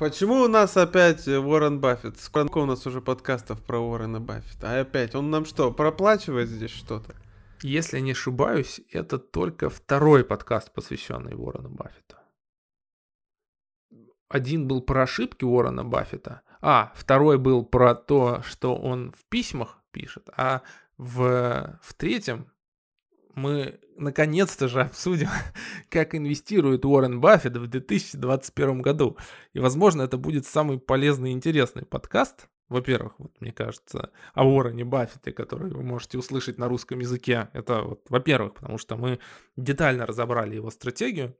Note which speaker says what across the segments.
Speaker 1: Почему у нас опять Уоррен Баффет? Сколько у нас уже подкастов про Уоррена Баффета? А опять, он нам что, проплачивает здесь что-то?
Speaker 2: Если не ошибаюсь, это только второй подкаст, посвященный Уоррену Баффету. Один был про ошибки Уоррена Баффета, а второй был про то, что он в письмах пишет, а в, в третьем мы наконец-то же обсудим, как инвестирует Уоррен Баффет в 2021 году. И, возможно, это будет самый полезный и интересный подкаст. Во-первых, вот мне кажется, о Уоррене Баффете, который вы можете услышать на русском языке. Это, вот, во-первых, потому что мы детально разобрали его стратегию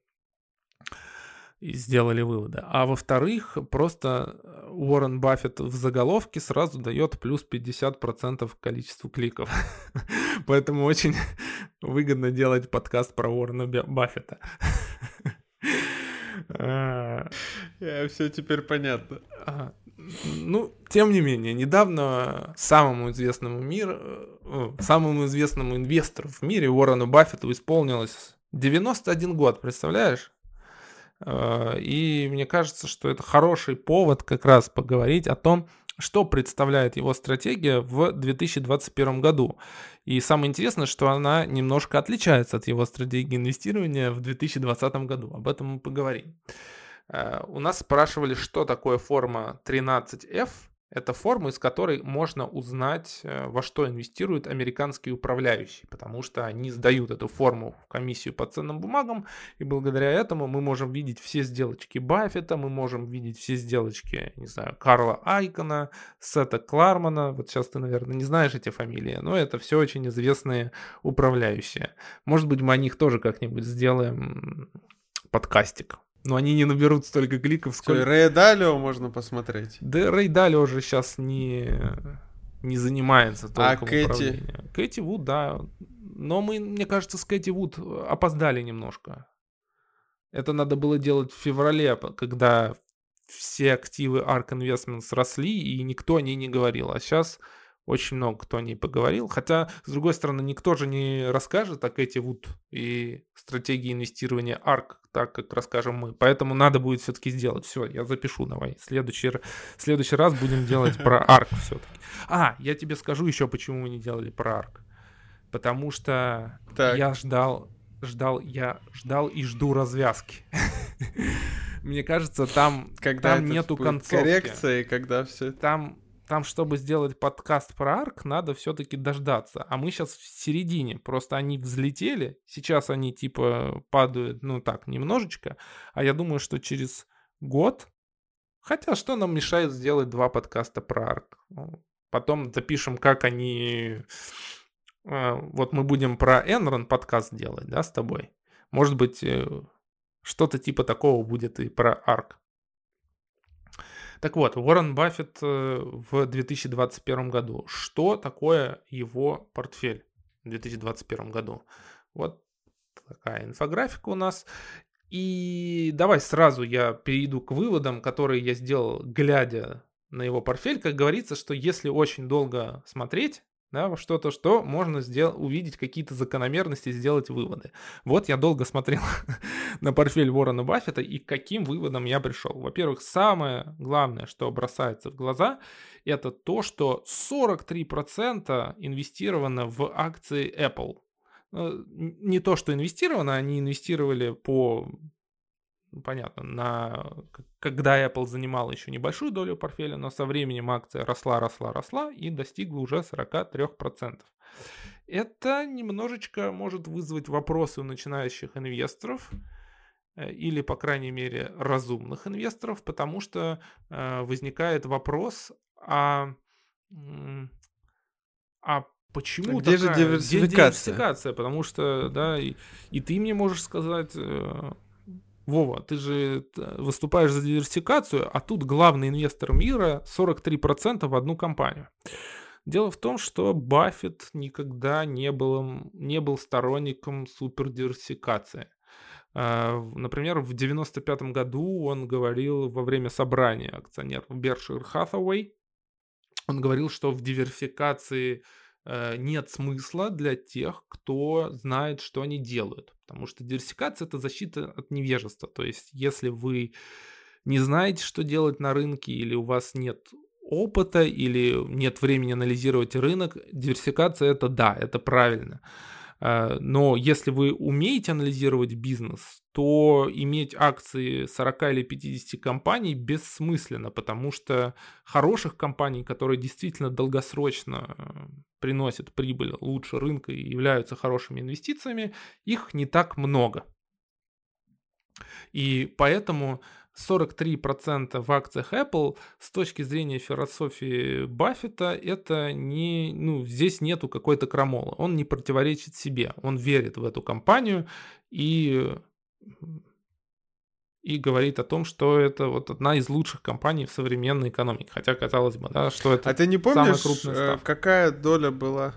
Speaker 2: сделали выводы. А во-вторых, просто э, Уоррен Баффет в заголовке сразу дает плюс 50% количеству кликов. Поэтому очень выгодно делать подкаст про Уоррена Баффета.
Speaker 1: А. Все теперь понятно.
Speaker 2: Ну, тем не менее, недавно самому известному миру, э, самому известному инвестору в мире Уоррену Баффету исполнилось 91 год, представляешь? Э, и мне кажется, что это хороший повод как раз поговорить о том, что представляет его стратегия в 2021 году. И самое интересное, что она немножко отличается от его стратегии инвестирования в 2020 году. Об этом мы поговорим. Э, у нас спрашивали, что такое форма 13F. Это форма, из которой можно узнать, э, во что инвестируют американские управляющие, потому что они сдают эту форму в комиссию по ценным бумагам, и благодаря этому мы можем видеть все сделочки Баффета, мы можем видеть все сделочки, не знаю, Карла Айкона, Сета Клармана, вот сейчас ты, наверное, не знаешь эти фамилии, но это все очень известные управляющие. Может быть, мы о них тоже как-нибудь сделаем подкастик. Но они не наберут столько кликов, сколько...
Speaker 1: Рэй Далио можно посмотреть.
Speaker 2: Да Рэй Далио уже сейчас не, не занимается
Speaker 1: а толком А Кэти?
Speaker 2: Кэти Вуд, да. Но мы, мне кажется, с Кэти Вуд опоздали немножко. Это надо было делать в феврале, когда все активы ARK Investments росли, и никто о ней не говорил. А сейчас очень много кто о ней поговорил. Хотя, с другой стороны, никто же не расскажет о Кэти Вуд и стратегии инвестирования ARK, так как расскажем мы. Поэтому надо будет все-таки сделать. Все, я запишу, давай. Следующий, следующий раз будем делать про ARK все-таки. А, я тебе скажу еще, почему мы не делали про ARK. Потому что так. я ждал, ждал, я ждал и жду развязки. Мне кажется, там, когда там нету концовки.
Speaker 1: Коррекции, когда все.
Speaker 2: Там там, чтобы сделать подкаст про арк, надо все-таки дождаться. А мы сейчас в середине. Просто они взлетели. Сейчас они типа падают, ну так, немножечко. А я думаю, что через год... Хотя что нам мешает сделать два подкаста про арк? Ну, потом запишем, как они... Э, вот мы будем про Enron подкаст делать, да, с тобой. Может быть, э, что-то типа такого будет и про арк. Так вот, Уоррен Баффет э, в 2021 году. Что такое его портфель в 2021 году? Вот такая инфографика у нас. И давай сразу я перейду к выводам, которые я сделал, глядя на его портфель. Как говорится, что если очень долго смотреть, да, что-то, что можно сделать, увидеть какие-то закономерности, сделать выводы. Вот я долго смотрел на портфель Ворона Баффета и к каким выводам я пришел. Во-первых, самое главное, что бросается в глаза, это то, что 43% инвестировано в акции Apple. Э, не то, что инвестировано, они инвестировали по понятно, на, когда Apple занимала еще небольшую долю портфеля, но со временем акция росла, росла, росла и достигла уже 43%. Это немножечко может вызвать вопросы у начинающих инвесторов, э, или, по крайней мере, разумных инвесторов, потому что э, возникает вопрос, а, а почему
Speaker 1: а где такая, же диверсификация? Где диверсификация?
Speaker 2: Потому что, да, и, и ты мне можешь сказать, э, Вова, ты же выступаешь за диверсификацию, а тут главный инвестор мира 43% в одну компанию. Дело в том, что Баффет никогда не был, не был сторонником супердиверсификации. А, например, в 1995 году он говорил во время собрания акционеров Berkshire Hathaway, он говорил, что в диверсификации Э, нет смысла для тех, кто знает, что они делают. Потому что диверсификация – это защита от невежества. То есть, если вы не знаете, что делать на рынке, или у вас нет опыта, или нет времени анализировать рынок, диверсификация это да, это правильно. Э, но если вы умеете анализировать бизнес, то иметь акции 40 или 50 компаний бессмысленно, потому что хороших компаний, которые действительно долгосрочно э, приносят прибыль лучше рынка и являются хорошими инвестициями, их не так много. И поэтому 43% в акциях Apple с точки зрения философии Баффета это не, ну, здесь нету какой-то крамолы. Он не противоречит себе, он верит в эту компанию и и говорит о том, что это вот одна из лучших компаний в современной экономике. Хотя, казалось бы, да, что это
Speaker 1: А ты не помнишь, э, какая доля была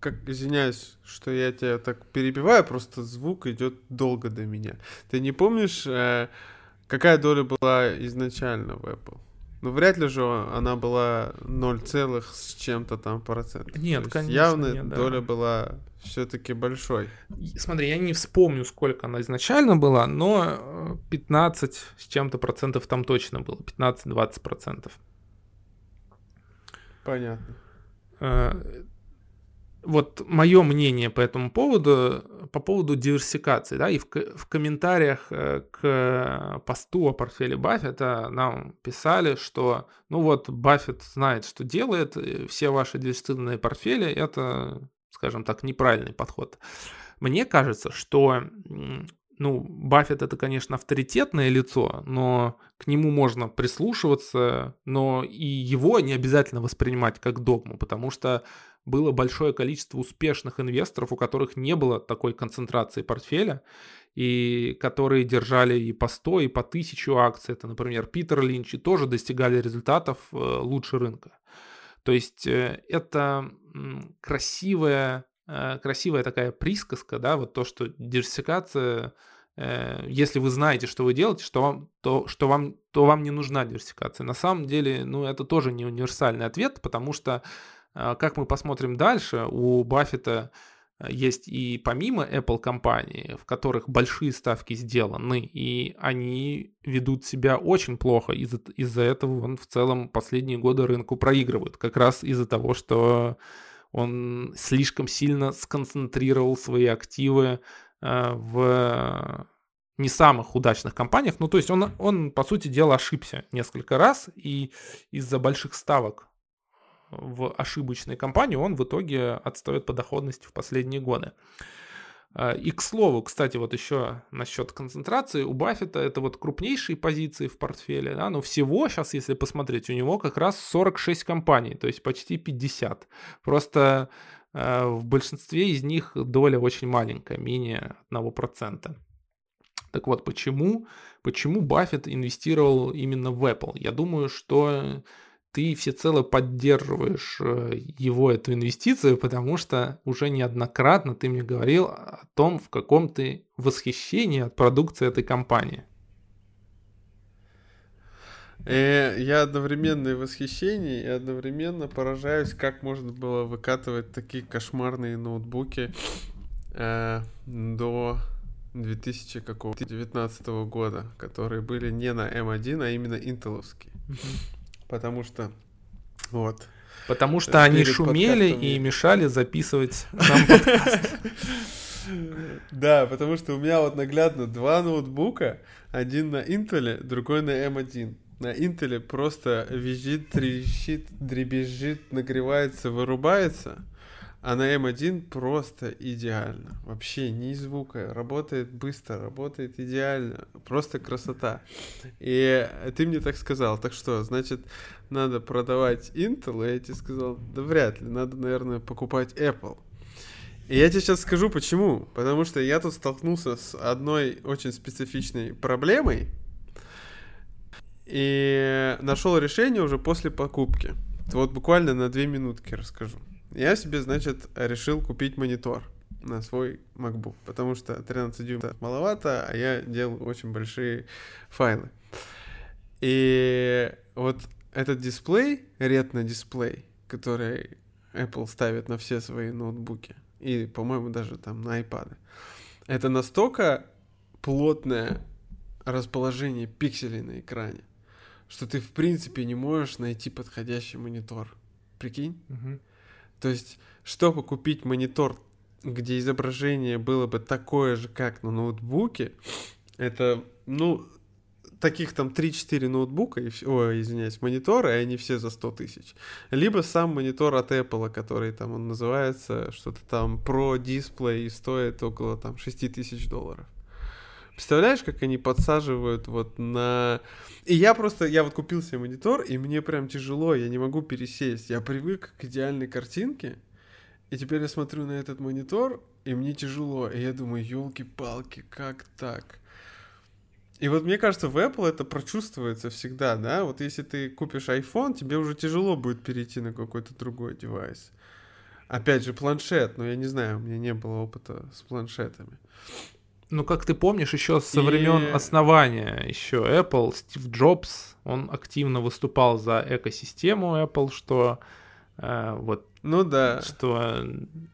Speaker 1: как, извиняюсь, что я тебя так перебиваю, просто звук идет долго до меня. Ты не помнишь, э, Какая доля была изначально в Apple? Ну, вряд ли же она была 0, с чем-то там процентов.
Speaker 2: Нет, конечно.
Speaker 1: Явно
Speaker 2: нет,
Speaker 1: доля да. была все-таки большой.
Speaker 2: Смотри, я не вспомню, сколько она изначально была, но 15 э, с чем-то процентов там точно было. 15-20 процентов.
Speaker 1: Понятно.
Speaker 2: Вот мое мнение по этому поводу, по поводу диверсификации, да, и в, в комментариях э, к посту о портфеле Баффета нам писали, что, ну вот, Баффет знает, что делает, все ваши диверсифицированные портфели, это, скажем так, неправильный подход. Мне кажется, что ну, Баффет это, конечно, авторитетное лицо, но к нему можно прислушиваться, но и его не обязательно воспринимать как догму, потому что было большое количество успешных инвесторов, у которых не было такой концентрации портфеля, и которые держали и по 100, и по 1000 акций. Это, например, Питер Линч, и тоже достигали результатов э, лучше рынка. То есть э, это красивая, э, красивая такая присказка, да, вот то, что диверсификация если вы знаете, что вы делаете, что вам, то, что вам, то вам не нужна диверсификация. На самом деле, ну, это тоже не универсальный ответ, потому что как мы посмотрим дальше, у Баффета а, есть и помимо Apple компании, в которых большие ставки сделаны, и они ведут себя очень плохо. Из-за, из этого он в целом последние годы рынку проигрывает. Как раз из-за того, что он слишком сильно сконцентрировал свои активы а, в не самых удачных компаниях. Ну, то есть он, он, по сути дела, ошибся несколько раз, и из-за больших ставок в ошибочной компании, он в итоге отстает по доходности в последние годы. А, и к слову, кстати, вот еще насчет концентрации, у Баффета это вот крупнейшие позиции в портфеле, да, но всего сейчас, если посмотреть, у него как раз 46 компаний, то есть почти 50. Просто э, в большинстве из них доля очень маленькая, менее 1%. Так вот, почему, почему Баффет инвестировал именно в Apple? Я думаю, что ты всецело поддерживаешь э, его эту инвестицию, потому что уже неоднократно ты мне говорил о том, в каком ты восхищении от продукции этой компании.
Speaker 1: И э, я одновременно и восхищение, и одновременно поражаюсь, как можно было выкатывать такие кошмарные ноутбуки э, до 2019 года, которые были не на M1, а именно интеловские. Потому что вот.
Speaker 2: Потому что они шумели и мешали записывать нам подкаст.
Speaker 1: Да, потому что у меня вот наглядно два ноутбука, один на Intel, другой на M1. На Intel просто визжит, трещит, дребезжит, нагревается, вырубается. А на M1 просто идеально. Вообще ни звука. Работает быстро, работает идеально. Просто красота. И ты мне так сказал. Так что, значит, надо продавать Intel? И я тебе сказал, да вряд ли. Надо, наверное, покупать Apple. И я тебе сейчас скажу почему. Потому что я тут столкнулся с одной очень специфичной проблемой. И нашел решение уже после покупки. Вот буквально на две минутки расскажу. Я себе, значит, решил купить монитор на свой MacBook, потому что 13 дюймов маловато, а я делал очень большие файлы. И вот этот дисплей, ретно-дисплей, который Apple ставит на все свои ноутбуки, и, по-моему, даже там на iPad, это настолько плотная расположение пикселей на экране, что ты в принципе не можешь найти подходящий монитор. Прикинь?
Speaker 2: Мгм.
Speaker 1: То есть, чтобы купить монитор, где изображение было бы такое же, как на ноутбуке, это, ну, таких там 3-4 ноутбука, и, ой, извиняюсь, монитора, и они все за 100 тысяч. Либо сам монитор от Apple, который там он называется, что-то там Pro Display и стоит около там 6 тысяч долларов. Представляешь, как они подсаживают вот на... И я просто, я вот купил себе монитор, и мне прям тяжело, я не могу пересесть. Я привык к идеальной картинке, и теперь я смотрю на этот монитор, и мне тяжело. И я думаю, елки-палки, как так? И вот мне кажется, в Apple это прочувствуется всегда, да? Вот если ты купишь iPhone, тебе уже тяжело будет перейти на какой-то другой девайс. Опять же, планшет, но я не знаю, у меня не было опыта с планшетами.
Speaker 2: Ну, как ты помнишь, еще со
Speaker 1: И-
Speaker 2: времен основания еще Apple, Стив Джобс, он активно выступал за экосистему Apple, что э, вот
Speaker 1: Ну да.
Speaker 2: что,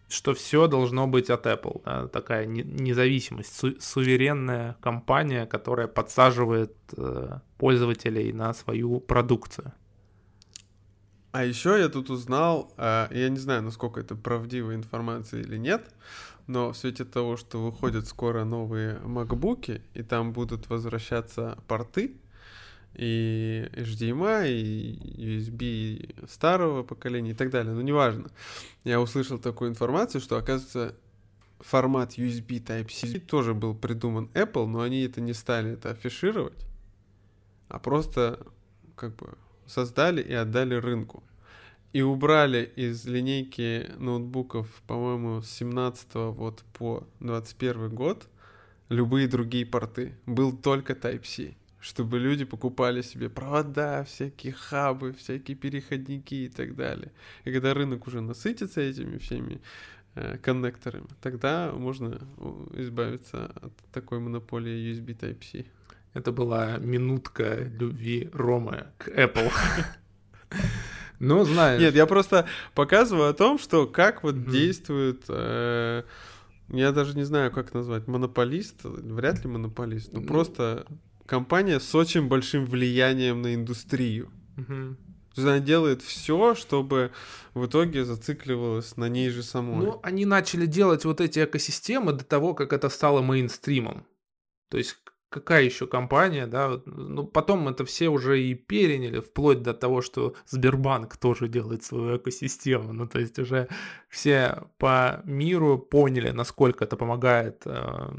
Speaker 2: что все должно быть от Apple. да, такая не- независимость, су- суверенная компания, которая подсаживает э, пользователей на свою продукцию.
Speaker 1: А еще я тут узнал, а, я не знаю, насколько это правдивая информация или нет, но в свете того, что выходят скоро новые макбуки, и там будут возвращаться порты, и HDMI, и USB старого поколения и так далее, но неважно. Я услышал такую информацию, что, оказывается, формат USB Type-C тоже был придуман Apple, но они это не стали это афишировать, а просто как бы создали и отдали рынку. И убрали из линейки ноутбуков, по-моему, с 17 вот по 21 год любые другие порты. Был только Type-C, чтобы люди покупали себе провода, всякие хабы, всякие переходники и так далее. И когда рынок уже насытится этими всеми э, коннекторами, тогда можно избавиться от такой монополии USB Type-C.
Speaker 2: Это была минутка любви Ромы к Apple. Ну, знаешь.
Speaker 1: Нет, я просто показываю о том, что как вот действует, э, я даже не знаю, как назвать, монополист, вряд ли монополист, но
Speaker 2: Ну.
Speaker 1: просто компания с очень большим влиянием на индустрию. То есть она делает все, чтобы в итоге зацикливалась на ней же самой.
Speaker 2: Ну, они начали делать вот эти экосистемы до того, как это стало мейнстримом. То есть какая еще компания, да, ну, потом это все уже и переняли, вплоть до того, что Сбербанк тоже делает свою экосистему. Ну, то есть уже все по миру поняли, насколько это помогает э,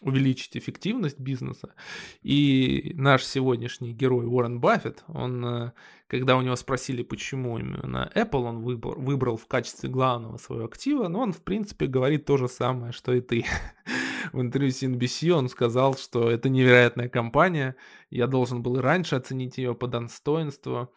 Speaker 2: увеличить эффективность бизнеса. И наш сегодняшний герой Уоррен Баффет, он, э, когда у него спросили, почему именно Apple он выбрал, выбрал в качестве главного своего актива, ну, он, в принципе, говорит то же самое, что и ты. В интервью с NBC он сказал, что это невероятная компания, я должен был и раньше оценить ее по достоинству.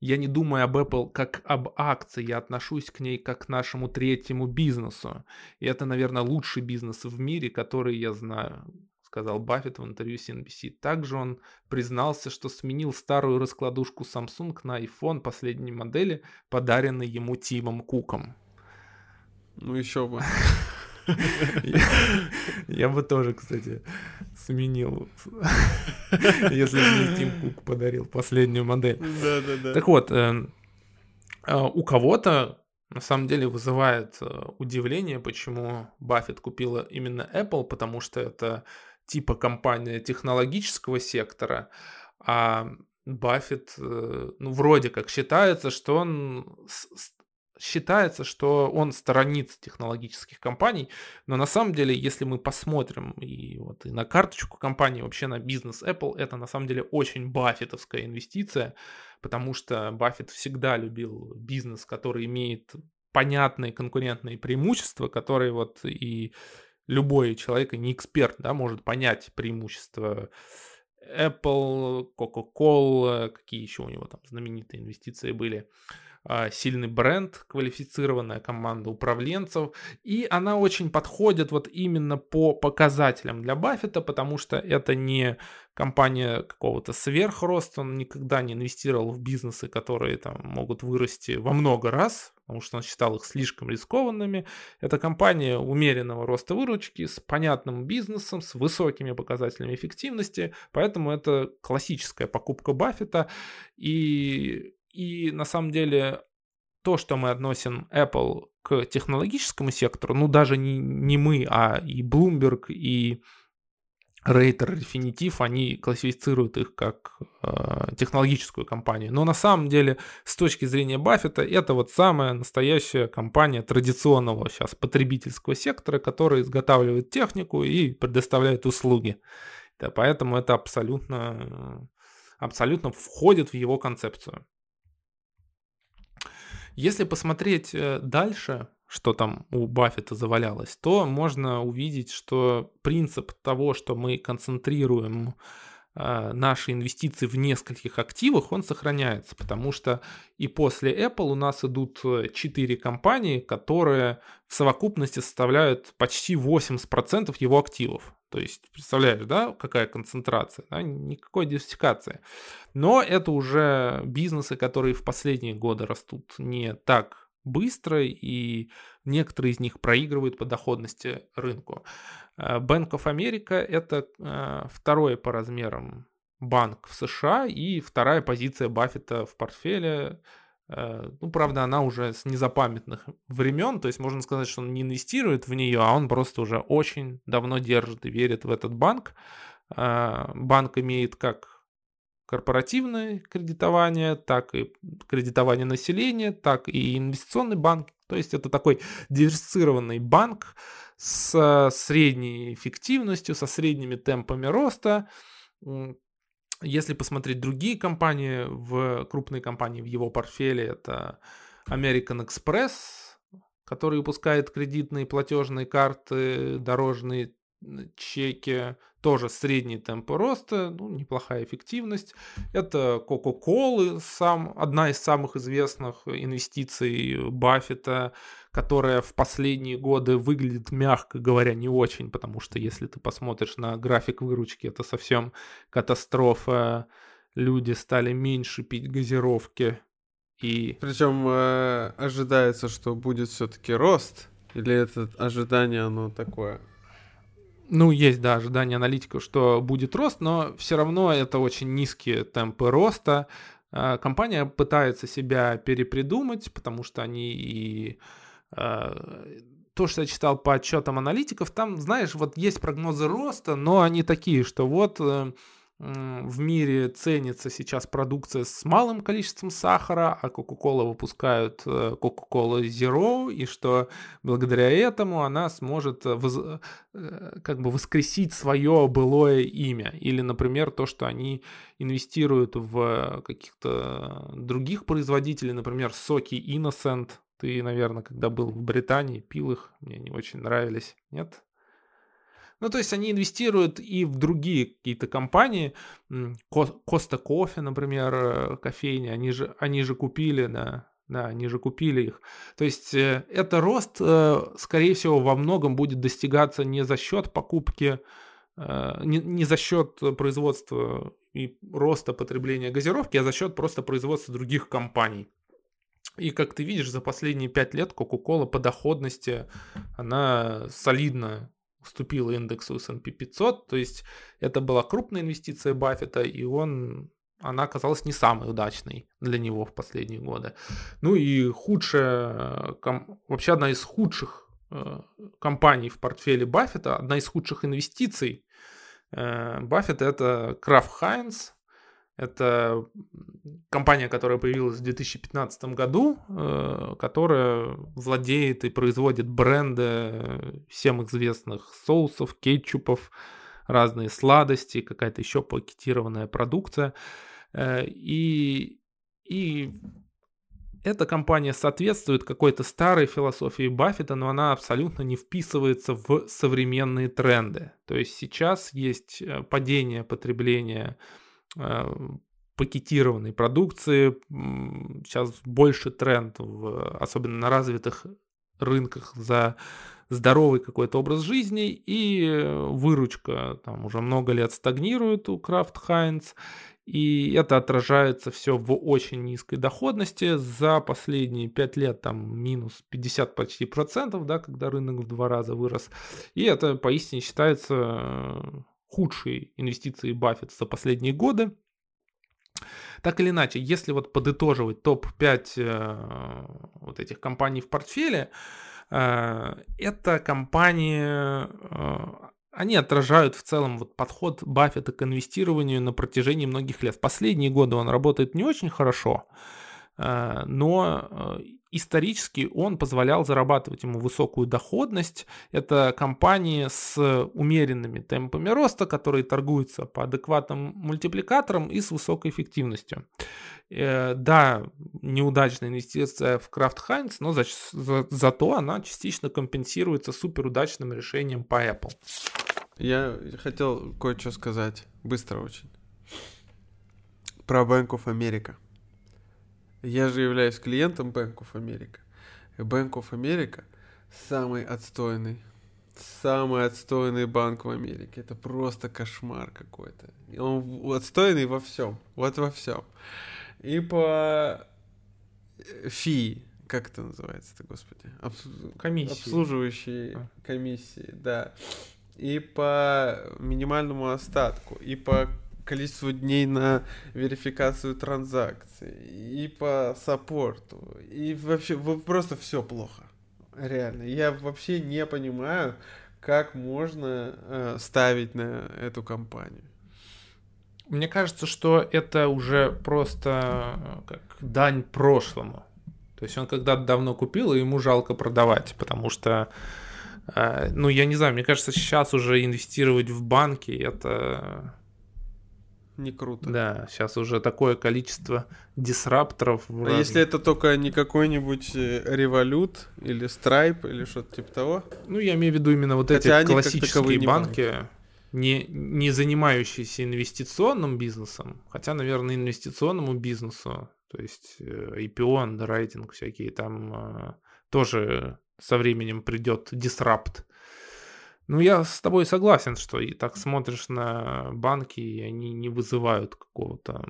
Speaker 2: Я не думаю об Apple как об акции, я отношусь к ней как к нашему третьему бизнесу. И это, наверное, лучший бизнес в мире, который я знаю, сказал Баффет в интервью с NBC. Также он признался, что сменил старую раскладушку Samsung на iPhone последней модели, подаренной ему Тимом Куком.
Speaker 1: Ну еще бы.
Speaker 2: Я бы тоже, кстати, сменил, если бы мне Тим Кук подарил последнюю модель.
Speaker 1: Да, да, да.
Speaker 2: Так вот, э, э, у кого-то на самом деле вызывает э, удивление, почему Баффет купила именно Apple, потому что это типа компания технологического сектора, а Баффет, э, ну, вроде как считается, что он считается, что он сторонится технологических компаний, но на самом деле, если мы посмотрим и вот и на карточку компании, вообще на бизнес Apple, это на самом деле очень баффетовская инвестиция, потому что Баффет всегда любил бизнес, который имеет понятные конкурентные преимущества, которые вот и любой человек, и не эксперт, да, может понять преимущества Apple, Coca-Cola, какие еще у него там знаменитые инвестиции были. А, сильный бренд, квалифицированная команда управленцев, и она очень подходит вот именно по показателям для Баффета, потому что это не компания какого-то сверхроста, он никогда не инвестировал в бизнесы, которые там могут вырасти во много раз, потому что он считал их слишком рискованными. Это компания умеренного роста выручки с понятным бизнесом, с высокими показателями эффективности, поэтому это классическая покупка Баффета, и, и на самом деле то, что мы относим Apple к технологическому сектору, ну даже не, не мы, а и Bloomberg, и Рейтер, Refinitiv, они классифицируют их как э, технологическую компанию. Но на самом деле, с точки зрения Баффета, это вот самая настоящая компания традиционного сейчас потребительского сектора, которая изготавливает технику и предоставляет услуги. Да, поэтому это абсолютно, абсолютно входит в его концепцию. Если посмотреть э, дальше, что там у Баффета завалялось, то можно увидеть, что принцип того, что мы концентрируем наши инвестиции в нескольких активах, он сохраняется, потому что и после Apple у нас идут 4 компании, которые в совокупности составляют почти 80% его активов. То есть, представляешь, да, какая концентрация, да? никакой диверсификации. Но это уже бизнесы, которые в последние годы растут не так быстро, и некоторые из них проигрывают по доходности рынку. Э, Bank of America – это э, второй по размерам банк в США и вторая позиция Баффета в портфеле – Э, ну, правда, она уже с незапамятных времен, то есть можно сказать, что он не инвестирует в нее, а он просто уже очень давно держит и верит в этот банк. Банк имеет как корпоративное кредитование, так и кредитование населения, так и инвестиционный банк. То есть это такой диверсифицированный банк с средней эффективностью, со средними темпами роста, если посмотреть другие компании, в крупные компании в его портфеле, это American Express, который выпускает кредитные платежные карты, дорожные чеки, тоже средний темп роста, ну, неплохая эффективность. Это Coca-Cola, сам, одна из самых известных инвестиций Баффета, которая в последние годы выглядит, мягко говоря, не очень, потому что если ты посмотришь на график выручки, это совсем катастрофа. Люди стали меньше пить газировки. И...
Speaker 1: Причем э, ожидается, что будет все-таки рост, или это ожидание, оно такое?
Speaker 2: Ну, есть, да, ожидание аналитиков, что будет рост, но все равно это очень низкие темпы роста. Э, компания пытается себя перепридумать, потому что они и Э, то, что я читал по отчетам аналитиков, там, знаешь, вот есть прогнозы роста, но они такие, что вот э, в мире ценится сейчас продукция с малым количеством сахара, а Coca-Cola выпускают э, Coca-Cola Zero, и что благодаря этому она сможет воз... как бы воскресить свое былое имя. Или, например, то, что они инвестируют в каких-то других производителей, например, соки Innocent, ты, наверное, когда был в Британии, пил их, мне не очень нравились, нет? Ну, то есть они инвестируют и в другие какие-то компании. Коста Кофе, например, э, кофейни, они же, они же купили, да, да, они же купили их. То есть э, это рост, э, скорее всего, во многом будет достигаться не за счет покупки, не, не за счет производства и роста потребления газировки, а за счет просто производства других компаний. И как ты видишь, за последние пять лет Coca-Cola по доходности, она солидно уступила индексу S&P 500, то есть это была крупная инвестиция Баффета, и он, она оказалась не самой удачной для него в последние годы. Ну и худшая, вообще одна из худших э, компаний в портфеле Баффета, одна из худших инвестиций э, Баффета это Крафт Хайнс, это компания, которая появилась в 2015 году, э, которая владеет и производит бренды всем известных соусов, кетчупов, разные сладости, какая-то еще пакетированная продукция. Э, и, и эта компания соответствует какой-то старой философии Баффета, но она абсолютно не вписывается в современные тренды. То есть сейчас есть э, падение потребления пакетированной продукции. Сейчас больше тренд, в, особенно на развитых рынках, за здоровый какой-то образ жизни, и выручка там уже много лет стагнирует у Kraft Heinz, и это отражается все в очень низкой доходности. За последние 5 лет там минус 50 почти процентов, да, когда рынок в два раза вырос. И это поистине считается худшей инвестицией Баффет за последние годы. Так или иначе, если вот подытоживать топ-5 э, вот этих компаний в портфеле, э, это компании э, они отражают в целом вот подход Баффета к инвестированию на протяжении многих лет. Последние годы он работает не очень хорошо, но исторически он позволял зарабатывать ему высокую доходность. Это компании с умеренными темпами роста, которые торгуются по адекватным мультипликаторам и с высокой эффективностью. Э, да, неудачная инвестиция в Kraft Heinz, но за, за, зато она частично компенсируется суперудачным решением по Apple.
Speaker 1: Я хотел кое-что сказать, быстро очень, про Bank of America. Я же являюсь клиентом Bank of America. И Bank of America самый отстойный, самый отстойный банк в Америке. Это просто кошмар какой-то. Он отстойный во всем, вот во всем. И по э, фи, как это называется-то, господи?
Speaker 2: Обс... Комиссии.
Speaker 1: Обслуживающие а. комиссии, да. И по минимальному остатку, и по количеству дней на верификацию транзакций, и по саппорту, и вообще просто все плохо. Реально. Я вообще не понимаю, как можно э, ставить на эту компанию.
Speaker 2: Мне кажется, что это уже просто э, как дань прошлому. То есть он когда-то давно купил, и ему жалко продавать, потому что, э, ну, я не знаю, мне кажется, сейчас уже инвестировать в банки это
Speaker 1: не круто.
Speaker 2: Да, сейчас уже такое количество дисрапторов.
Speaker 1: А разных... если это только не какой-нибудь Револют или Stripe или что-то типа того?
Speaker 2: Ну, я имею в виду именно вот Хотя эти классические банки, банки, не, не занимающиеся инвестиционным бизнесом, хотя, наверное, инвестиционному бизнесу, то есть э, IPO, андеррайтинг всякие, там э, тоже со временем придет дисрапт. Ну, я с тобой согласен, что и так смотришь на банки, и они не вызывают какого-то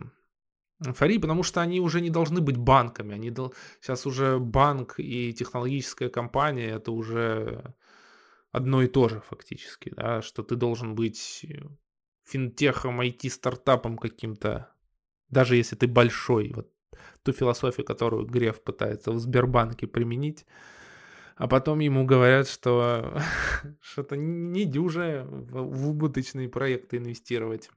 Speaker 2: эйфории, потому что они уже не должны быть банками. Они дол... Сейчас уже банк и технологическая компания это уже одно и то же фактически, да, что ты должен быть финтехом, IT-стартапом каким-то, даже если ты большой. Вот ту философию, которую Греф пытается в Сбербанке применить, а потом ему говорят, что что-то не дюже в убыточные проекты инвестировать.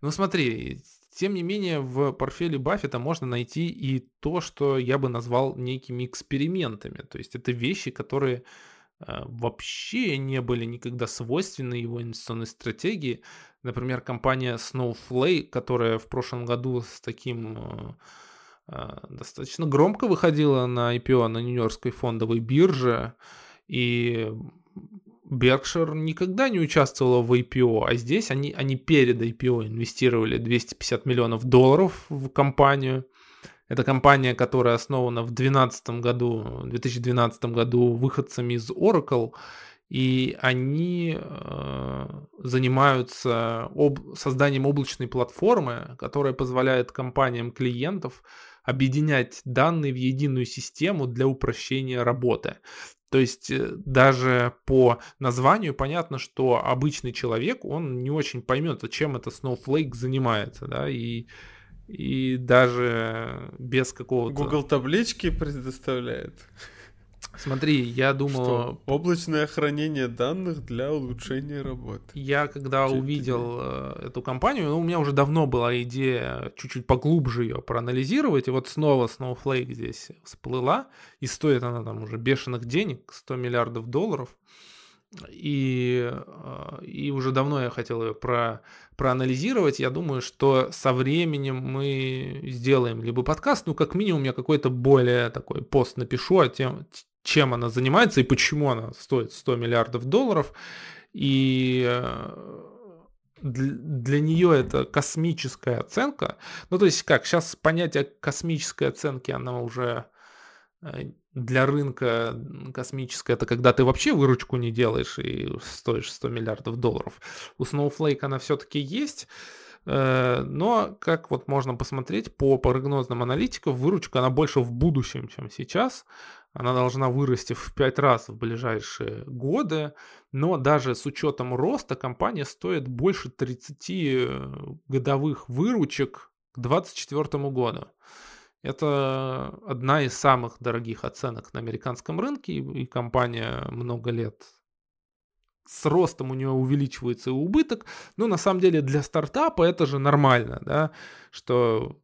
Speaker 2: Ну смотри, тем не менее, в портфеле Баффета можно найти и то, что я бы назвал некими экспериментами. То есть это вещи, которые э, вообще не были никогда свойственны его инвестиционной стратегии. Например, компания Snowflake, которая в прошлом году с таким а, достаточно громко выходила на IPO на Нью-Йоркской фондовой бирже, и Berkshire никогда не участвовала в IPO, а здесь они, они перед IPO инвестировали 250 миллионов долларов в компанию. Это компания, которая основана в 2012 году, 2012 году выходцами из Oracle, и они э, занимаются об, созданием облачной платформы, которая позволяет компаниям клиентов объединять данные в единую систему для упрощения работы. То есть э, даже по названию понятно, что обычный человек, он не очень поймет, чем это Snowflake занимается, да, и, и даже без какого-то...
Speaker 1: Google таблички предоставляет.
Speaker 2: Смотри, я думал... Что?
Speaker 1: Облачное хранение данных для улучшения работы.
Speaker 2: Я когда Чуть увидел тебе. эту компанию, ну, у меня уже давно была идея чуть-чуть поглубже ее проанализировать, и вот снова Snowflake здесь всплыла, и стоит она там уже бешеных денег, 100 миллиардов долларов. И, э, и уже давно я хотел ее про, проанализировать. Я думаю, что со временем мы сделаем либо подкаст, ну, как минимум, я какой-то более такой пост напишу о тем, чем она занимается и почему она стоит 100 миллиардов долларов. И э, для, нее это космическая оценка. Ну, то есть как, сейчас понятие космической оценки, оно уже э, для рынка космическое, это когда ты вообще выручку не делаешь и стоишь 100 миллиардов долларов. У Snowflake она все-таки есть, э, но, как вот можно посмотреть по прогнозным аналитикам, выручка, она больше в будущем, чем сейчас. Она должна вырасти в 5 раз в ближайшие годы, но даже с учетом роста компания стоит больше 30 э, годовых выручек к 2024 году. Это одна из самых дорогих оценок на американском рынке, и компания много лет с ростом у нее увеличивается и убыток. Но на самом деле для стартапа это же нормально, да, что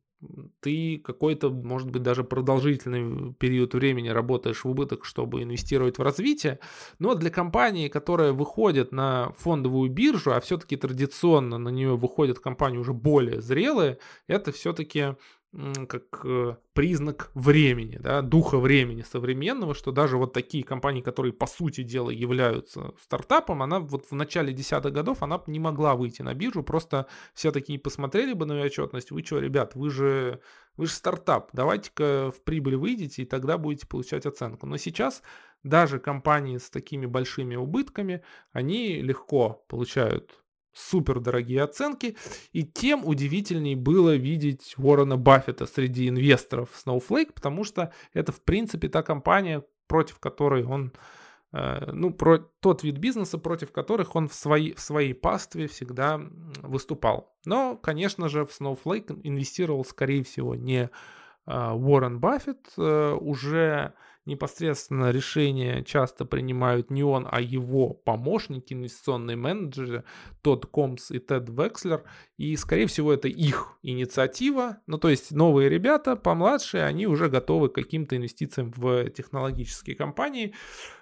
Speaker 2: ты какой-то, может быть, даже продолжительный период времени работаешь в убыток, чтобы инвестировать в развитие, но для компании, которая выходит на фондовую биржу, а все-таки традиционно на нее выходят компании уже более зрелые, это все-таки как э, признак времени, да, духа времени современного, что даже вот такие компании, которые по сути дела являются стартапом, она вот в начале десятых годов, она не могла выйти на биржу, просто все такие посмотрели бы на ее отчетность, вы что, ребят, вы же, вы же стартап, давайте-ка в прибыль выйдете, и тогда будете получать оценку. Но сейчас даже компании с такими большими убытками, они легко получают супер дорогие оценки, и тем удивительней было видеть Уоррена Баффета среди инвесторов Snowflake, потому что это, в принципе, та компания, против которой он, э, ну, про тот вид бизнеса, против которых он в, своей в своей пастве всегда выступал. Но, конечно же, в Snowflake инвестировал, скорее всего, не э, Уоррен Баффет, э, уже непосредственно решения часто принимают не он, а его помощники, инвестиционные менеджеры, Тодд Комс и Тед Векслер. И, скорее всего, это их инициатива. Ну, то есть новые ребята, помладшие, они уже готовы к каким-то инвестициям в технологические компании.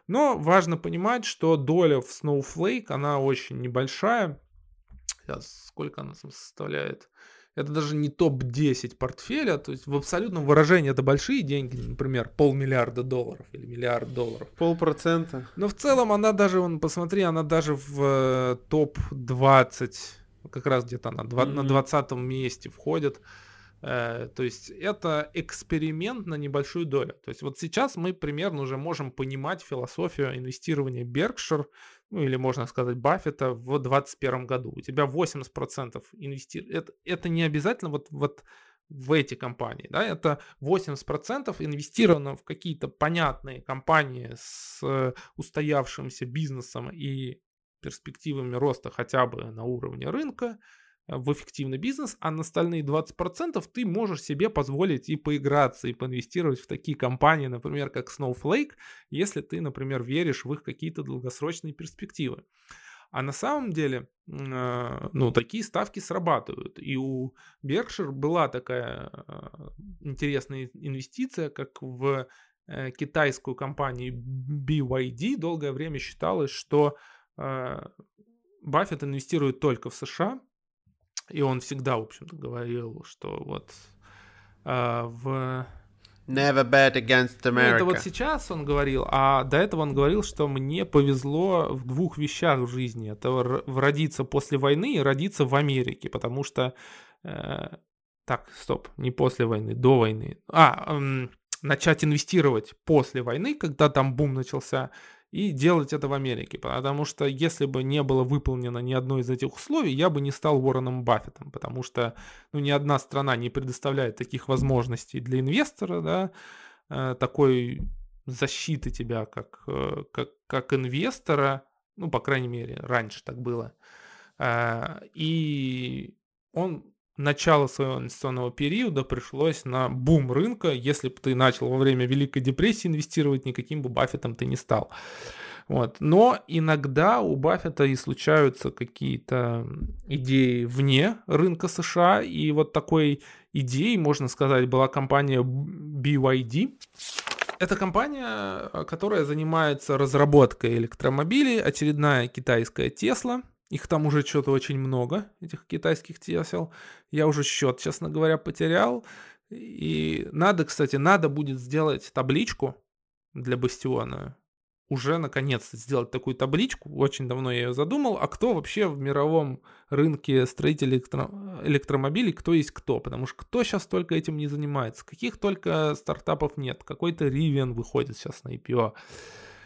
Speaker 2: Но важно понимать, что доля в Snowflake, она очень небольшая. Сейчас, сколько она составляет? Это даже не топ-10 портфеля, то есть в абсолютном выражении это большие деньги, например, полмиллиарда долларов или миллиард долларов.
Speaker 1: Полпроцента.
Speaker 2: Но в целом она даже, вон, посмотри, она даже в э, топ-20, как раз где-то она mm-hmm. на 20 месте входит. Э, то есть это эксперимент на небольшую долю. То есть вот сейчас мы примерно уже можем понимать философию инвестирования Berkshire ну или можно сказать Баффета в 2021 году. У тебя 80% инвестировать. Это, это не обязательно вот, вот в эти компании. Да? Это 80% инвестировано в какие-то понятные компании с э, устоявшимся бизнесом и перспективами роста хотя бы на уровне рынка в эффективный бизнес, а на остальные 20% ты можешь себе позволить и поиграться, и поинвестировать в такие компании, например, как Snowflake, если ты, например, веришь в их какие-то долгосрочные перспективы. А на самом деле, э, ну, такие ставки срабатывают. И у Berkshire была такая э, интересная инвестиция, как в э, китайскую компанию BYD. Долгое время считалось, что Баффет инвестирует только в США, и он всегда, в общем-то, говорил, что вот э, в...
Speaker 1: Never bet against America. Ну,
Speaker 2: это вот сейчас он говорил, а до этого он говорил, что мне повезло в двух вещах в жизни. Это родиться после войны и родиться в Америке, потому что... Э, так, стоп, не после войны, до войны. А, эм, начать инвестировать после войны, когда там бум начался, и делать это в Америке. Потому что если бы не было выполнено ни одно из этих условий, я бы не стал Уорреном Баффетом, потому что ну, ни одна страна не предоставляет таких возможностей для инвестора, да, э, такой защиты тебя как, э, как, как инвестора, ну, по крайней мере, раньше так было. Э, и он начало своего инвестиционного периода пришлось на бум рынка. Если бы ты начал во время Великой депрессии инвестировать, никаким бы Баффетом ты не стал. Вот. Но иногда у Баффета и случаются какие-то идеи вне рынка США. И вот такой идеей, можно сказать, была компания BYD. Это компания, которая занимается разработкой электромобилей, очередная китайская Tesla – их там уже что-то очень много, этих китайских тесел. Я уже счет, честно говоря, потерял. И надо, кстати, надо будет сделать табличку для Бастиона. уже наконец-то сделать такую табличку, очень давно я ее задумал, а кто вообще в мировом рынке строителей электро... электромобилей, кто есть кто, потому что кто сейчас только этим не занимается, каких только стартапов нет, какой-то Rivian выходит сейчас на IPO.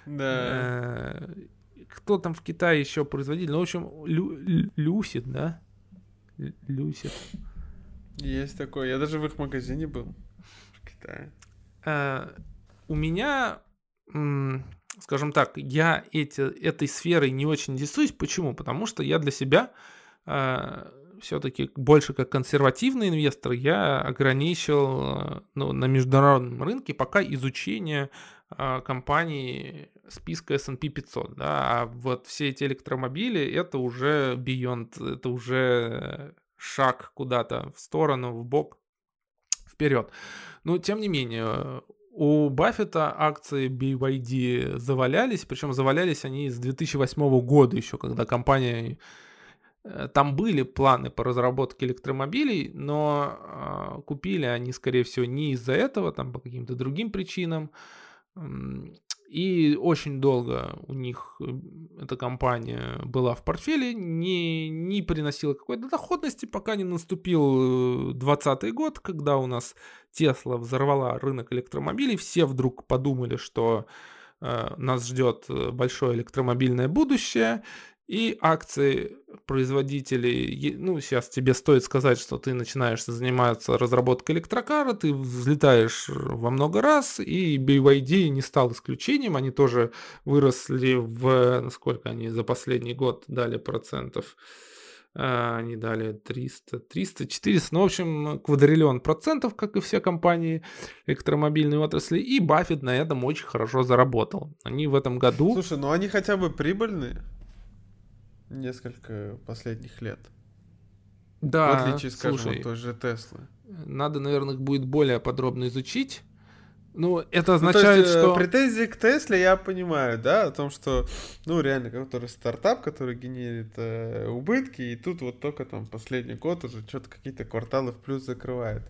Speaker 2: Да. Э, кто там в Китае еще производитель? Ну, в общем, Лю... Люсид, да? Люсид.
Speaker 1: Есть такое. Я даже в их магазине был в Китае.
Speaker 2: А, у меня скажем так, я эти, этой сферой не очень интересуюсь. Почему? Потому что я для себя а, все-таки больше как консервативный инвестор, я ограничил э, ну, на международном рынке пока изучение э, компаний списка S&P 500. Да? А вот все эти электромобили, это уже beyond, это уже шаг куда-то в сторону, в бок, вперед. Но тем не менее, у Баффета акции BYD завалялись, причем завалялись они с 2008 года еще, когда компания... Э, там были планы по разработке электромобилей, но э, купили они, скорее всего, не из-за этого, там по каким-то другим причинам. И очень долго у них эта компания была в портфеле, не, не приносила какой-то доходности, пока не наступил 2020 э, год, когда у нас Тесла взорвала рынок электромобилей. Все вдруг подумали, что э, нас ждет э, большое электромобильное будущее, и акции производителей, ну, сейчас тебе стоит сказать, что ты начинаешь заниматься разработкой электрокара, ты взлетаешь во много раз, и BYD не стал исключением, они тоже выросли в, сколько они за последний год дали процентов, а, они дали 300, 300, 400, ну, в общем, квадриллион процентов, как и все компании электромобильной отрасли, и Баффет на этом очень хорошо заработал. Они в этом году...
Speaker 1: Слушай, ну они хотя бы прибыльные несколько последних лет.
Speaker 2: Да,
Speaker 1: в отличие, скажем, слушай, от той же Теслы.
Speaker 2: Надо, наверное, будет более подробно изучить. Ну, это означает, ну, есть, э, что...
Speaker 1: Претензии к Тесле я понимаю, да, о том, что, ну, реально, который стартап, который генерит э, убытки, и тут вот только там последний год уже что-то какие-то кварталы в плюс закрывает.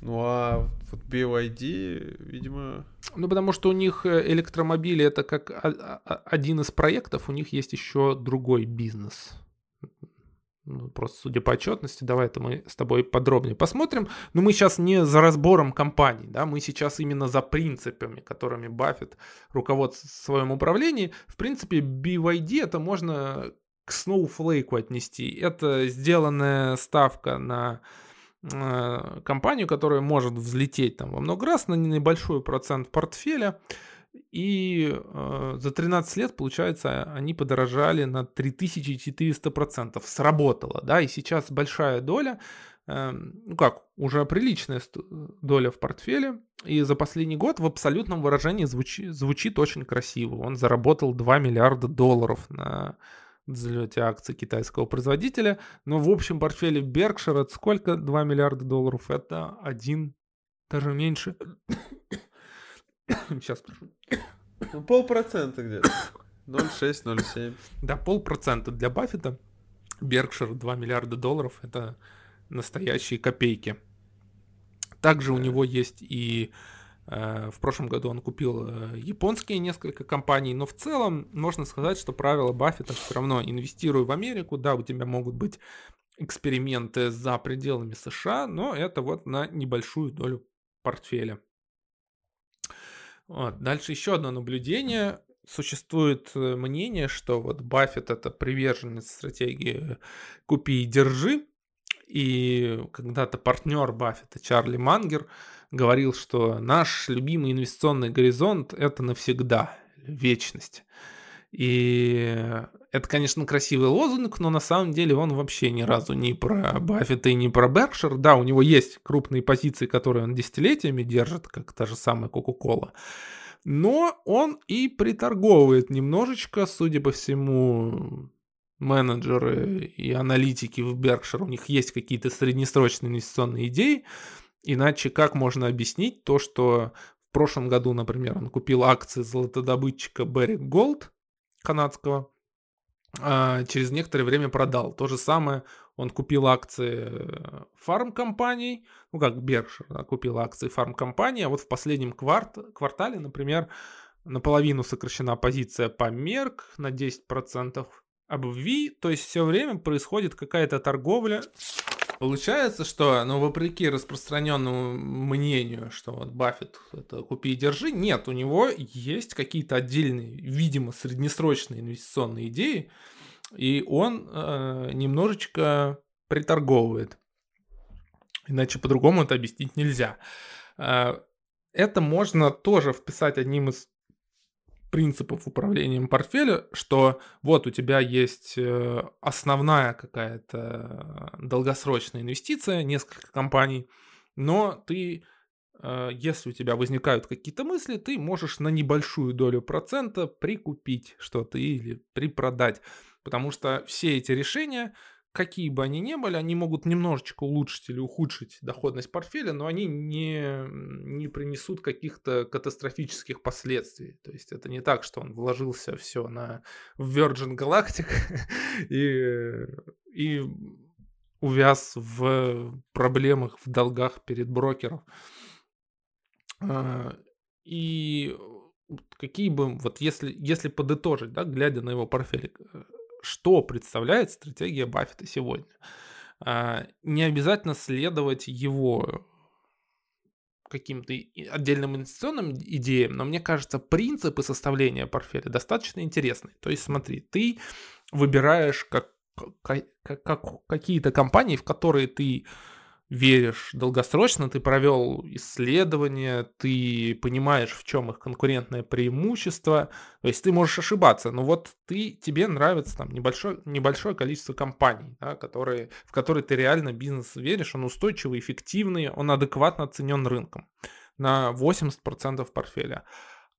Speaker 1: Ну, а вот BYD, видимо...
Speaker 2: Ну, потому что у них э, электромобили это как один из проектов, у них есть еще другой бизнес. Ну, просто судя по отчетности, давай это мы с тобой подробнее посмотрим. Но мы сейчас не за разбором компаний, да, мы сейчас именно за принципами, которыми Баффет руководствует в своем управлении. В принципе, BYD это можно к Snowflake отнести. Это сделанная ставка на компанию, которая может взлететь там во много раз на небольшой процент портфеля. И э, за 13 лет, получается, они подорожали на 3400%. Сработало, да, и сейчас большая доля, э, ну как, уже приличная доля в портфеле. И за последний год в абсолютном выражении звучи, звучит очень красиво. Он заработал 2 миллиарда долларов на взлете акций китайского производителя. Но в общем портфеле Berkshire это сколько? 2 миллиарда долларов? Это один, даже меньше. Сейчас прошу.
Speaker 1: Ну, полпроцента где-то. 0,6, 0,7.
Speaker 2: Да, полпроцента для Баффета. Беркшир 2 миллиарда долларов. Это настоящие копейки. Также у него есть и в прошлом году он купил э, японские несколько компаний, но в целом можно сказать, что правило Баффета все равно инвестируй в Америку, да, у тебя могут быть эксперименты за пределами США, но это вот на небольшую долю портфеля. Вот. Дальше еще одно наблюдение. Существует э, мнение, что вот Баффет это приверженец стратегии «купи и держи». И когда-то партнер Баффета Чарли Мангер говорил, что наш любимый инвестиционный горизонт – это навсегда, вечность. И это, конечно, красивый лозунг, но на самом деле он вообще ни разу не про Баффета и не про Беркшир. Да, у него есть крупные позиции, которые он десятилетиями держит, как та же самая Кока-Кола. Но он и приторговывает немножечко, судя по всему, менеджеры и аналитики в Беркшир, у них есть какие-то среднесрочные инвестиционные идеи. Иначе как можно объяснить то, что в прошлом году, например, он купил акции золотодобытчика Берри Голд, канадского, а через некоторое время продал. То же самое он купил акции фармкомпаний, ну как Беркшир да, купил акции фармкомпании, а вот в последнем кварт, квартале, например, наполовину сокращена позиция по Мерк на 10%, об V, то есть все время происходит какая-то торговля. Получается, что, ну, вопреки распространенному мнению, что вот Баффет это купи и держи, нет, у него есть какие-то отдельные, видимо, среднесрочные инвестиционные идеи, и он э, немножечко приторговывает. Иначе по-другому это объяснить нельзя. Э, это можно тоже вписать одним из принципов управления портфеля, что вот у тебя есть э, основная какая-то долгосрочная инвестиция, несколько компаний, но ты, э, если у тебя возникают какие-то мысли, ты можешь на небольшую долю процента прикупить что-то или припродать, потому что все эти решения какие бы они ни были, они могут немножечко улучшить или ухудшить доходность портфеля, но они не, не принесут каких-то катастрофических последствий. То есть это не так, что он вложился все на Virgin Galactic и, и увяз в проблемах, в долгах перед брокером. А, и какие бы, вот если, если подытожить, да, глядя на его портфель, э, что представляет стратегия Баффета сегодня. А, не обязательно следовать его каким-то отдельным инвестиционным идеям, но мне кажется, принципы составления портфеля достаточно интересны. То есть смотри, ты выбираешь как, как, как, какие-то компании, в которые ты веришь долгосрочно, ты провел исследование, ты понимаешь, в чем их конкурентное преимущество. То есть ты можешь ошибаться, но вот ты, тебе нравится там небольшое, небольшое количество компаний, да, которые, в которые ты реально бизнес веришь, он устойчивый, эффективный, он адекватно оценен рынком на 80% портфеля.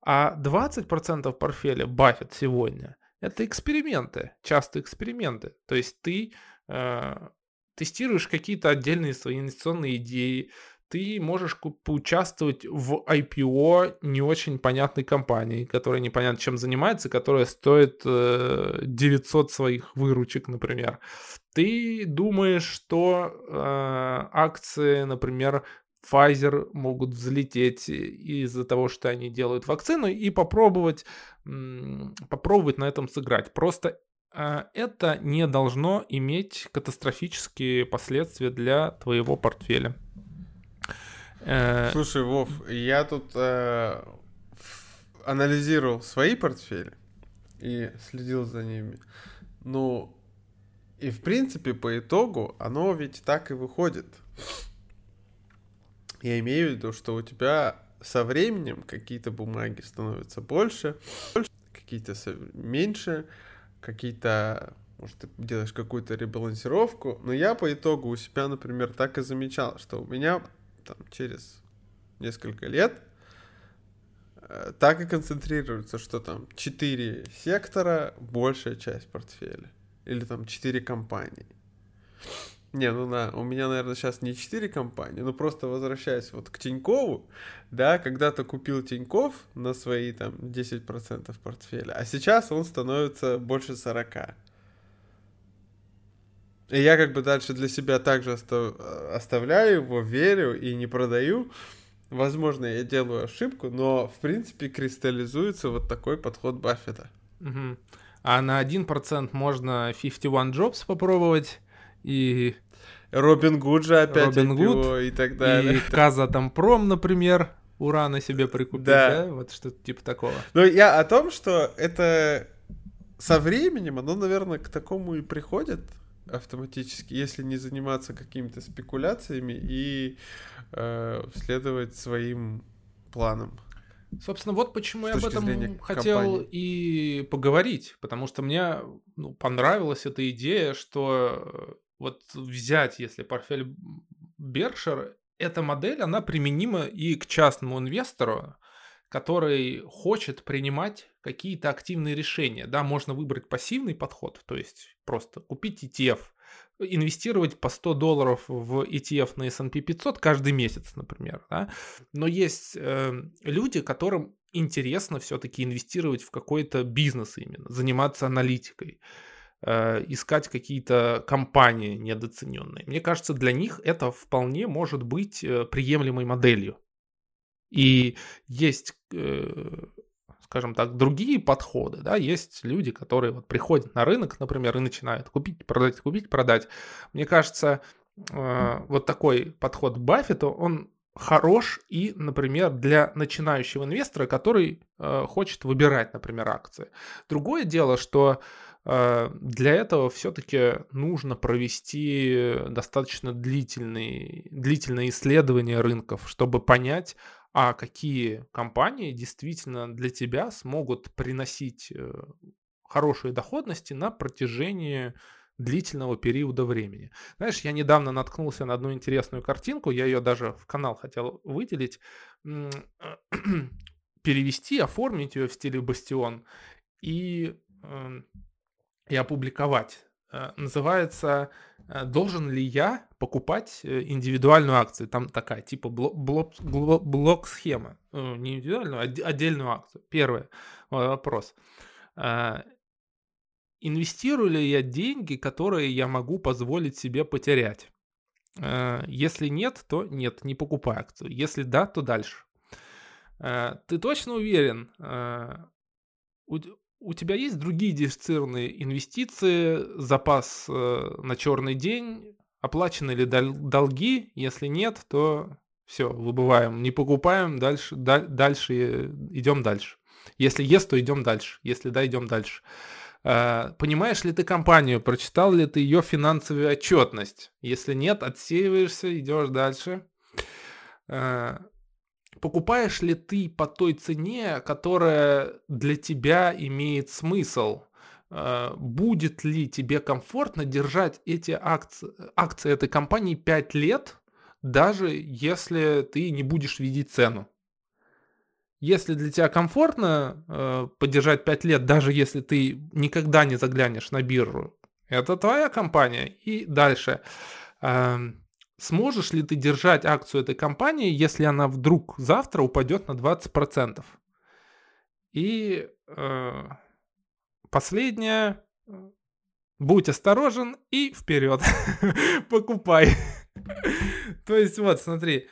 Speaker 2: А 20% портфеля Баффет сегодня – это эксперименты, часто эксперименты. То есть ты э, тестируешь какие-то отдельные свои инвестиционные идеи, ты можешь поучаствовать в IPO не очень понятной компании, которая непонятно чем занимается, которая стоит 900 э, своих выручек, например. Ты думаешь, что э, акции, например, Pfizer могут взлететь из-за того, что они делают вакцину, и попробовать, попробовать на этом сыграть. Просто это не должно иметь катастрофические последствия для твоего портфеля.
Speaker 1: Э, Слушай, Вов, я тут э, анализировал свои портфели и следил за ними. Ну, и в принципе, по итогу, оно ведь так и выходит. Я имею в виду, что у тебя со временем какие-то бумаги становятся больше, какие-то меньше, какие-то, может, ты делаешь какую-то ребалансировку, но я по итогу у себя, например, так и замечал, что у меня там через несколько лет э, так и концентрируется, что там 4 сектора, большая часть портфеля. Или там 4 компании. Не, ну на, у меня, наверное, сейчас не 4 компании, но просто возвращаясь вот к Тинькову, да, когда-то купил Тиньков на свои там 10% портфеля, а сейчас он становится больше 40. И я как бы дальше для себя также остав... оставляю его, верю и не продаю. Возможно, я делаю ошибку, но в принципе кристаллизуется вот такой подход Баффета.
Speaker 2: Угу. А на 1% можно 51 Jobs попробовать и...
Speaker 1: Робин Гуд же опять Робин Гуд,
Speaker 2: и так далее. И Каза там Пром, например, урана себе прикупить, да. да? Вот что-то типа такого.
Speaker 1: Ну, я о том, что это со временем, оно, наверное, к такому и приходит автоматически, если не заниматься какими-то спекуляциями и э, следовать своим планам.
Speaker 2: Собственно, вот почему я об этом хотел компании. и поговорить, потому что мне ну, понравилась эта идея, что вот взять, если портфель Беркшир, эта модель, она применима и к частному инвестору, который хочет принимать какие-то активные решения. Да, можно выбрать пассивный подход, то есть просто купить ETF, инвестировать по 100 долларов в ETF на S&P 500 каждый месяц, например. Да? Но есть э, люди, которым интересно все-таки инвестировать в какой-то бизнес именно, заниматься аналитикой. Искать какие-то компании недооцененные. Мне кажется, для них это вполне может быть э, приемлемой моделью. И есть, э, скажем так, другие подходы, да, есть люди, которые вот приходят на рынок, например, и начинают купить, продать, купить, продать. Мне кажется, э, вот такой подход Баффета, он хорош и, например, для начинающего инвестора, который э, хочет выбирать, например, акции. Другое дело, что э, для этого все-таки нужно провести достаточно длительные, длительное исследование рынков, чтобы понять, а какие компании действительно для тебя смогут приносить э, хорошие доходности на протяжении длительного периода времени. Знаешь, я недавно наткнулся на одну интересную картинку, я ее даже в канал хотел выделить, перевести, оформить ее в стиле бастион и, эм, и опубликовать. Э, называется э, «Должен ли я покупать э, индивидуальную акцию?» Там такая, типа блок-схема. Не индивидуальную, а отдельную акцию. Первый вопрос. Инвестирую ли я деньги, которые я могу позволить себе потерять? Если нет, то нет, не покупай акцию. Если да, то дальше. Ты точно уверен, у тебя есть другие диверсифицированные инвестиции, запас э, на черный день, оплачены ли долги? Если нет, то все, выбываем, не покупаем, дальше, да, дальше э, идем дальше. Если есть, то идем дальше. Если да, идем дальше. Э, понимаешь ли ты компанию? Прочитал ли ты ее финансовую отчетность? Если нет, отсеиваешься, идешь дальше. Покупаешь ли ты по той цене, которая для тебя имеет смысл? Э, будет ли тебе комфортно держать эти акции, акции этой компании 5 лет, даже если ты не будешь видеть цену? Если для тебя комфортно э, поддержать 5 лет, даже если ты никогда не заглянешь на биржу, это твоя компания. И дальше. Э, сможешь ли ты держать акцию этой компании, если она вдруг завтра упадет на 20%? И э, последнее. Будь осторожен и вперед. Покупай. То есть, вот, смотри.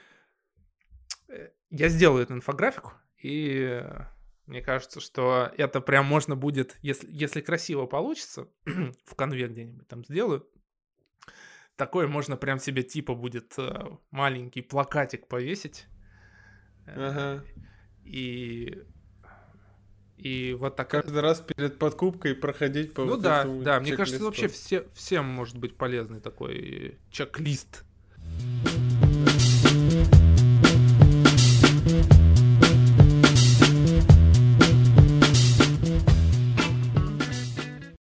Speaker 2: Э, я сделаю эту инфографику, и мне кажется, что это прям можно будет, если, если красиво получится, в конве где-нибудь там сделаю, такой можно прям себе типа будет э, маленький плакатик повесить. Ага. И и вот так
Speaker 1: каждый раз перед подкупкой проходить
Speaker 2: по Ну вот да, да, мне кажется, вообще все, всем может быть полезный такой чек-лист